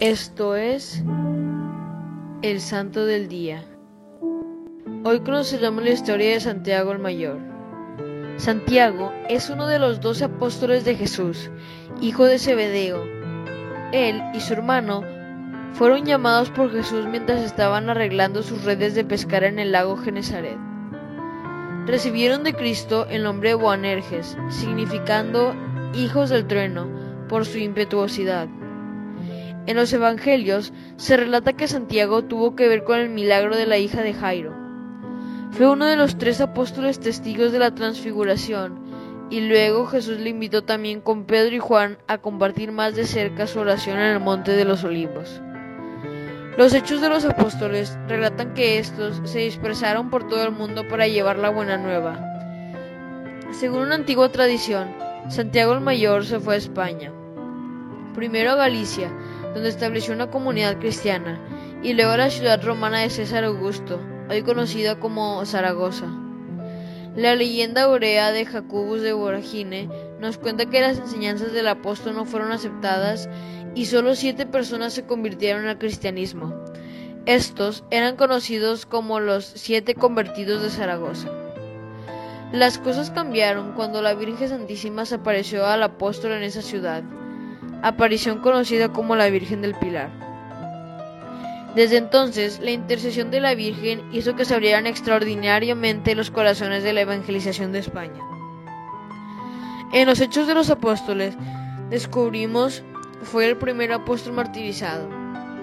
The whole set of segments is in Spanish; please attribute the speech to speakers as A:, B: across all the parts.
A: Esto es el Santo del Día. Hoy conoceremos la historia de Santiago el Mayor. Santiago es uno de los doce apóstoles de Jesús, hijo de Zebedeo. Él y su hermano fueron llamados por Jesús mientras estaban arreglando sus redes de pescar en el lago Genezaret. Recibieron de Cristo el nombre Boanerges, significando hijos del trueno, por su impetuosidad. En los Evangelios se relata que Santiago tuvo que ver con el milagro de la hija de Jairo. Fue uno de los tres apóstoles testigos de la transfiguración, y luego Jesús le invitó también con Pedro y Juan a compartir más de cerca su oración en el Monte de los Olivos. Los hechos de los apóstoles relatan que estos se dispersaron por todo el mundo para llevar la buena nueva. Según una antigua tradición, Santiago el Mayor se fue a España, primero a Galicia, donde estableció una comunidad cristiana, y luego la ciudad romana de César Augusto, hoy conocida como Zaragoza. La leyenda aurea de Jacobus de Voragine nos cuenta que las enseñanzas del apóstol no fueron aceptadas y solo siete personas se convirtieron al cristianismo. Estos eran conocidos como los siete convertidos de Zaragoza. Las cosas cambiaron cuando la Virgen Santísima se apareció al apóstol en esa ciudad, aparición conocida como la Virgen del Pilar. Desde entonces, la intercesión de la Virgen hizo que se abrieran extraordinariamente los corazones de la evangelización de España. En los Hechos de los Apóstoles descubrimos fue el primer apóstol martirizado.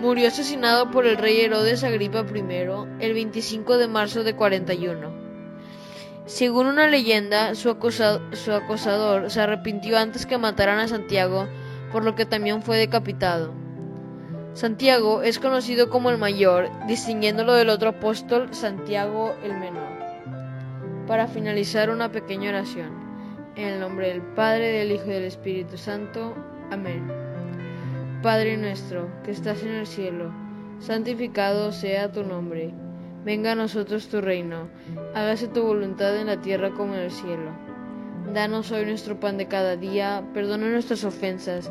A: Murió asesinado por el rey Herodes Agripa I el 25 de marzo de 41. Según una leyenda, su, su acosador se arrepintió antes que mataran a Santiago, por lo que también fue decapitado. Santiago es conocido como el mayor, distinguiéndolo del otro apóstol, Santiago el menor. Para finalizar, una pequeña oración. En el nombre del Padre, del Hijo y del Espíritu Santo. Amén. Padre nuestro, que estás en el cielo, santificado sea tu nombre. Venga a nosotros tu reino. Hágase tu voluntad en la tierra como en el cielo. Danos hoy nuestro pan de cada día. Perdona nuestras ofensas,